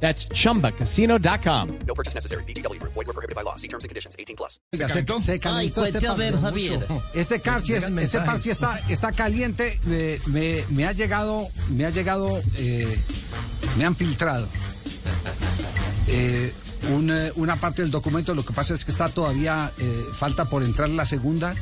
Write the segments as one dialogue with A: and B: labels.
A: That's chumbacasino.com.
B: No purchase necessary. BGW. Void were prohibited by law. See terms and conditions. 18 plus.
C: Se, se calentó
D: Ay, cuente
C: este
D: a ver, Javier.
C: Este parche, este parche está, está caliente. Me, me- me ha llegado, me ha llegado, eh, me han filtrado eh, un, eh, una parte del documento. Lo que pasa es que está todavía eh, falta por entrar la segunda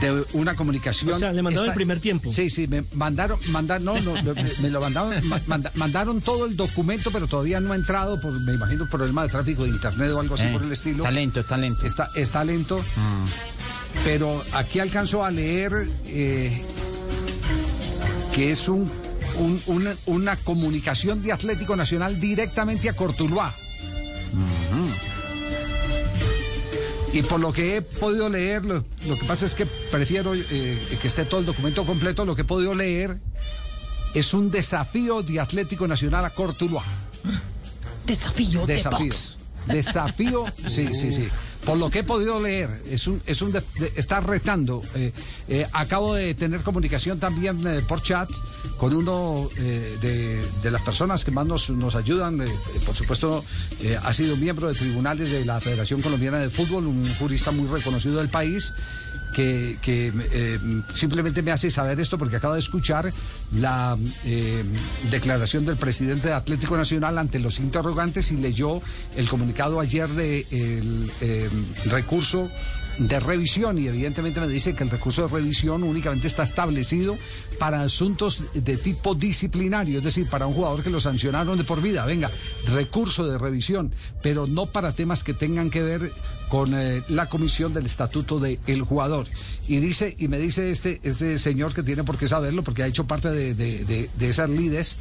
C: de una comunicación.
E: O sea, le mandaron
C: Está-
E: el primer tiempo.
C: Sí, sí, me mandaron, mandaron, no, no, me, me lo mandaron, ma- manda- mandaron todo el documento, pero todavía no ha entrado, por, me imagino, problema de tráfico de internet o algo así
D: Eh,
C: por el estilo.
D: Talento, talento.
C: Está, está lento, pero aquí alcanzo a leer eh, que es un, un- una, una comunicación de Atlético Nacional directamente a Cortuluá. Y por lo que he podido leer, lo, lo que pasa es que prefiero eh, que esté todo el documento completo, lo que he podido leer es un desafío de Atlético Nacional a Cortuluá.
D: Desafío,
C: Desafío.
D: de box.
C: Desafío, sí, sí, sí. Por lo que he podido leer, es un, es un de- está retando. Eh, eh, acabo de tener comunicación también eh, por chat con uno de, de las personas que más nos, nos ayudan. por supuesto, ha sido miembro de tribunales de la Federación Colombiana de Fútbol, un jurista muy reconocido del país que, eh, simplemente me hace saber esto porque acaba de escuchar la eh, declaración del presidente de Atlético Nacional ante los interrogantes y leyó el comunicado ayer de el eh, recurso de revisión y evidentemente me dice que el recurso de revisión únicamente está establecido para asuntos de tipo disciplinario, es decir, para un jugador que lo sancionaron de por vida, venga, recurso de revisión, pero no para temas que tengan que ver con eh, la comisión del estatuto del jugador. Y dice, y me dice este, este señor que tiene por qué saberlo, porque ha hecho parte de, de- de- de esas lides,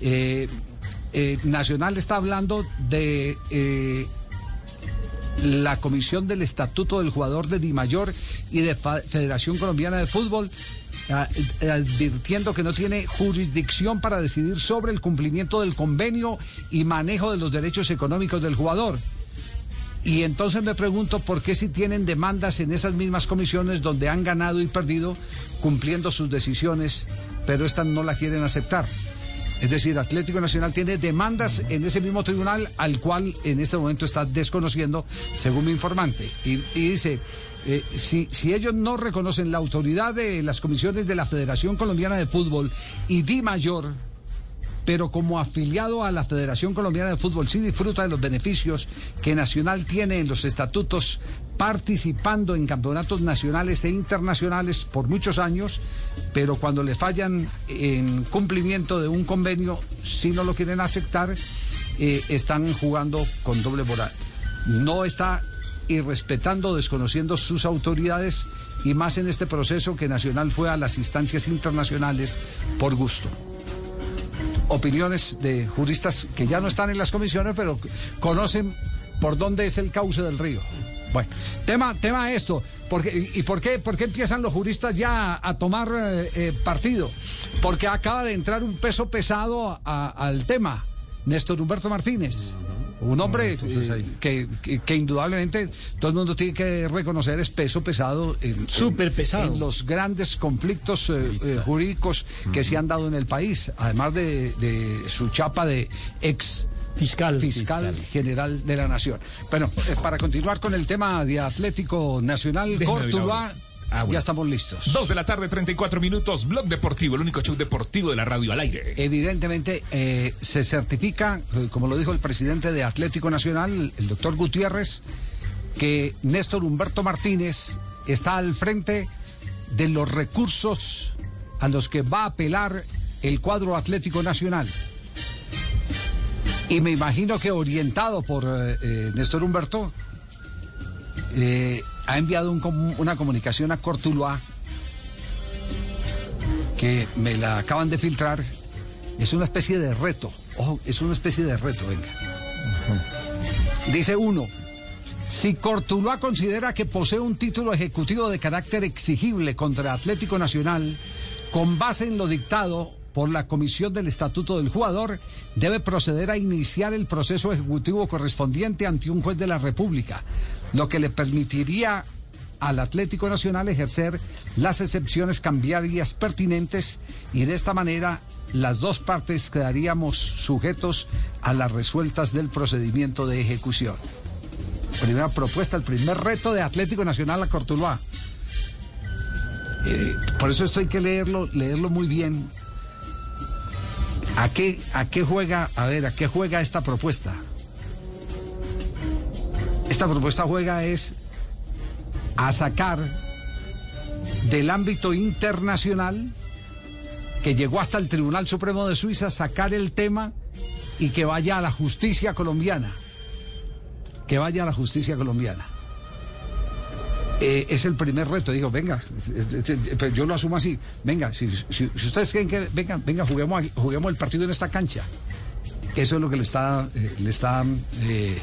C: eh, eh, Nacional está hablando de eh, la Comisión del Estatuto del Jugador de Dimayor y de Federación Colombiana de Fútbol, ah, eh, advirtiendo que no tiene jurisdicción para decidir sobre el cumplimiento del convenio y manejo de los derechos económicos del jugador. Y entonces me pregunto por qué si tienen demandas en esas mismas comisiones donde han ganado y perdido cumpliendo sus decisiones, pero estas no la quieren aceptar. Es decir, Atlético Nacional tiene demandas en ese mismo tribunal al cual en este momento está desconociendo, según mi informante. Y, y dice, eh, si, si ellos no reconocen la autoridad de las comisiones de la Federación Colombiana de Fútbol y Di Mayor, pero como afiliado a la Federación Colombiana de Fútbol sí disfruta de los beneficios que Nacional tiene en los estatutos participando en campeonatos nacionales e internacionales por muchos años, pero cuando le fallan en cumplimiento de un convenio, si no lo quieren aceptar, eh, están jugando con doble moral. No está irrespetando, desconociendo sus autoridades y más en este proceso que Nacional fue a las instancias internacionales por gusto opiniones de juristas que ya no están en las comisiones, pero conocen por dónde es el cauce del río. Bueno, tema, tema esto. Porque, ¿Y por qué, por qué empiezan los juristas ya a, a tomar eh, eh, partido? Porque acaba de entrar un peso pesado a- al tema, Néstor Humberto Martínez. Un hombre eh, que, que- que indudablemente todo el mundo tiene que reconocer es peso pesado en, en-
E: Súper pesado.
C: en los grandes conflictos eh, eh, jurídicos que se han dado en el país, además de, de su chapa de ex
E: Fiscal.
C: fiscal, general de la nación. Bueno, eh, para continuar con el tema de Atlético Nacional, Córdoba,
F: Ah, bueno.
C: ya estamos listos.
F: Dos de la tarde, 34 minutos, Blog Deportivo, el único show deportivo de la radio al aire.
C: Evidentemente eh, se certifica, eh, como lo dijo el presidente de Atlético Nacional, el doctor Gutiérrez, que Néstor Humberto Martínez está al frente de los recursos a los que va a apelar el cuadro Atlético Nacional. Y me imagino que orientado por eh, eh, Néstor Humberto, eh, ha enviado un una comunicación a Cortuluá que me la acaban de filtrar. Es una especie de reto. Ojo, es una especie de reto, venga. Dice uno, Si Cortuluá considera que posee un título ejecutivo de carácter exigible contra Atlético Nacional, con base en lo dictado por la Comisión del Estatuto del Jugador, debe proceder a iniciar el proceso ejecutivo correspondiente ante un juez de la República, lo que le permitiría al Atlético Nacional ejercer las excepciones cambiarias pertinentes y de esta manera las dos partes quedaríamos sujetos a las resueltas del procedimiento de ejecución. Primera propuesta, el primer reto de Atlético Nacional a Cortuluá. Eh, por eso esto hay que leerlo, leerlo muy bien. ¿A qué, ¿A qué juega, a ver, a qué juega esta propuesta? Esta propuesta juega es a sacar del ámbito internacional que llegó hasta el Tribunal Supremo de Suiza, sacar el tema y que vaya a la justicia colombiana. Que vaya a la justicia colombiana. Eh, es el primer reto. Digo, venga, yo lo asumo así. Venga, si, ustedes creen que, venga, venga, juguemos, juguemos el partido en esta cancha. Eso es lo que le está, eh, le está eh,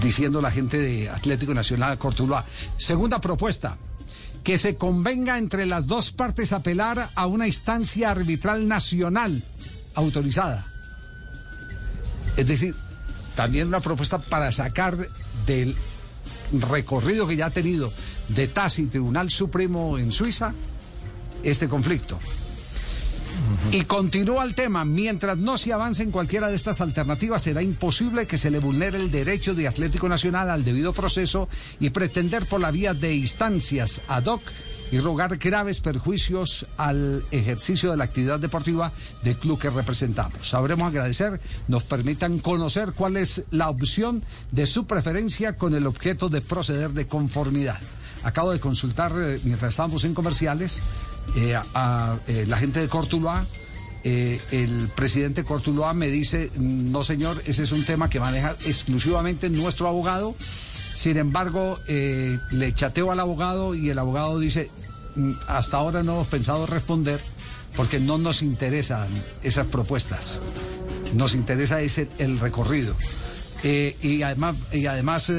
C: diciendo la gente de Atlético Nacional Cortuluá. Segunda propuesta, que se convenga entre las dos partes apelar a una instancia arbitral nacional autorizada. Es decir, también una propuesta para sacar del recorrido que ya ha tenido de TAS y Tribunal Supremo en Suiza este conflicto. Y continúa el tema, mientras no se avance en cualquiera de estas alternativas, será imposible que se le vulnere el derecho de Atlético Nacional al debido proceso y pretender por la vía de instancias ad hoc y rogar graves perjuicios al ejercicio de la actividad deportiva del club que representamos. Sabremos agradecer, nos permitan conocer cuál es la opción de su preferencia con el objeto de proceder de conformidad. Acabo de consultar, eh, mientras estábamos en comerciales, eh, a, eh, la gente de Cortuluá. el presidente Cortuluá me dice, no señor, ese es un tema que maneja exclusivamente nuestro abogado. Sin embargo, le chateo al abogado y el abogado dice, mm, hasta ahora no hemos pensado responder porque no nos interesan esas propuestas. Nos interesa ese, el recorrido. y además, y además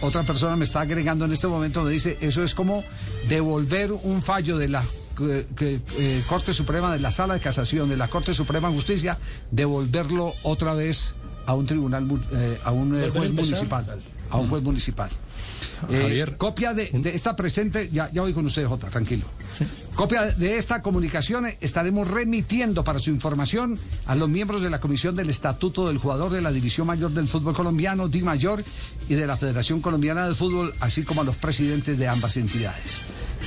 C: otra persona me está agregando en este momento, me dice, eso es como devolver un fallo de la eh, Corte Suprema, de la Sala de Casación, de la Corte Suprema de Justicia, devolverlo otra vez a un tribunal, eh, a un eh, juez municipal, a un juez municipal. Copia de, esta presente, ya, ya voy con usted, Jota, tranquilo. Copia de esta comunicación estaremos remitiendo para su información a los miembros de la Comisión del Estatuto del Jugador de la División Mayor del Fútbol Colombiano, Di Mayor, y de la Federación Colombiana de Fútbol, así como a los presidentes de ambas entidades.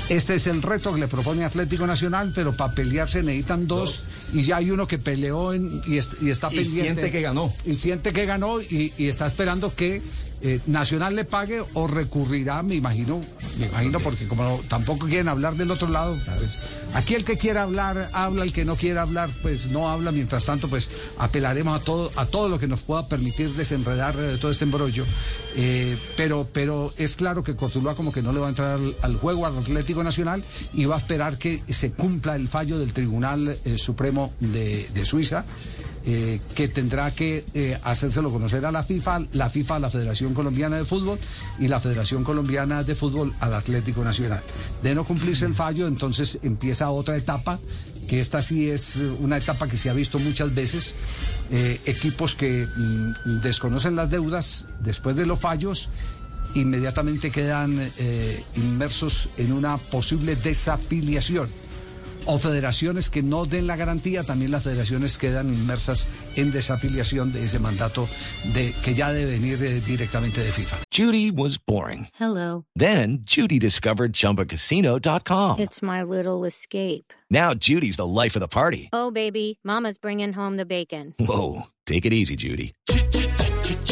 C: Este es el reto que le propone Atlético Nacional, pero para pelearse necesitan dos, y ya hay uno que peleó y, está pendiente. Y
E: siente que ganó.
C: Y siente que ganó y está esperando que eh, Nacional le pague o recurrirá, me imagino, me imagino porque como tampoco quieren hablar del otro lado, aquí el que quiera hablar habla, el que no quiera hablar pues no habla, mientras tanto pues apelaremos a todo a todo lo que nos pueda permitir desenredar eh, todo este embrollo, eh, pero pero es claro que Cortuluá como que no le va a entrar al, juego al Atlético Nacional y va a esperar que se cumpla el fallo del Tribunal Supremo de Suiza. Eh, que tendrá que eh, hacérselo conocer a la FIFA, la FIFA a la Federación Colombiana de Fútbol y la Federación Colombiana de Fútbol al Atlético Nacional. De no cumplirse el fallo, entonces empieza otra etapa que esta sí es una etapa que se ha visto muchas veces, eh, equipos que mm, desconocen las deudas después de los fallos, inmediatamente quedan inmersos en una posible desafiliación o federaciones que no den la garantía, también las federaciones quedan inmersas en desafiliación de ese mandato de que ya debe venir eh, directamente de FIFA.
G: Judy was boring.
H: Hello.
G: Then Judy discovered chumbacasino.com.
H: It's my little escape.
G: Now Judy's the life of the party.
H: Oh baby, mama's bringing home the bacon.
G: Whoa, take it easy, Judy.